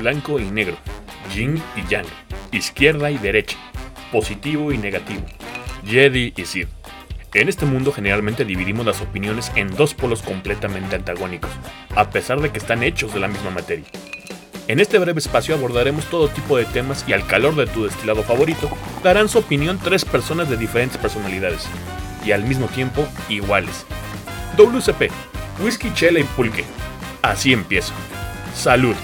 blanco y negro, yin y yang, izquierda y derecha, positivo y negativo, Jedi y Sith. En este mundo generalmente dividimos las opiniones en dos polos completamente antagónicos, a pesar de que están hechos de la misma materia. En este breve espacio abordaremos todo tipo de temas y al calor de tu destilado favorito darán su opinión tres personas de diferentes personalidades y al mismo tiempo iguales. WCP, whisky, chela y pulque. Así empiezo. Salud.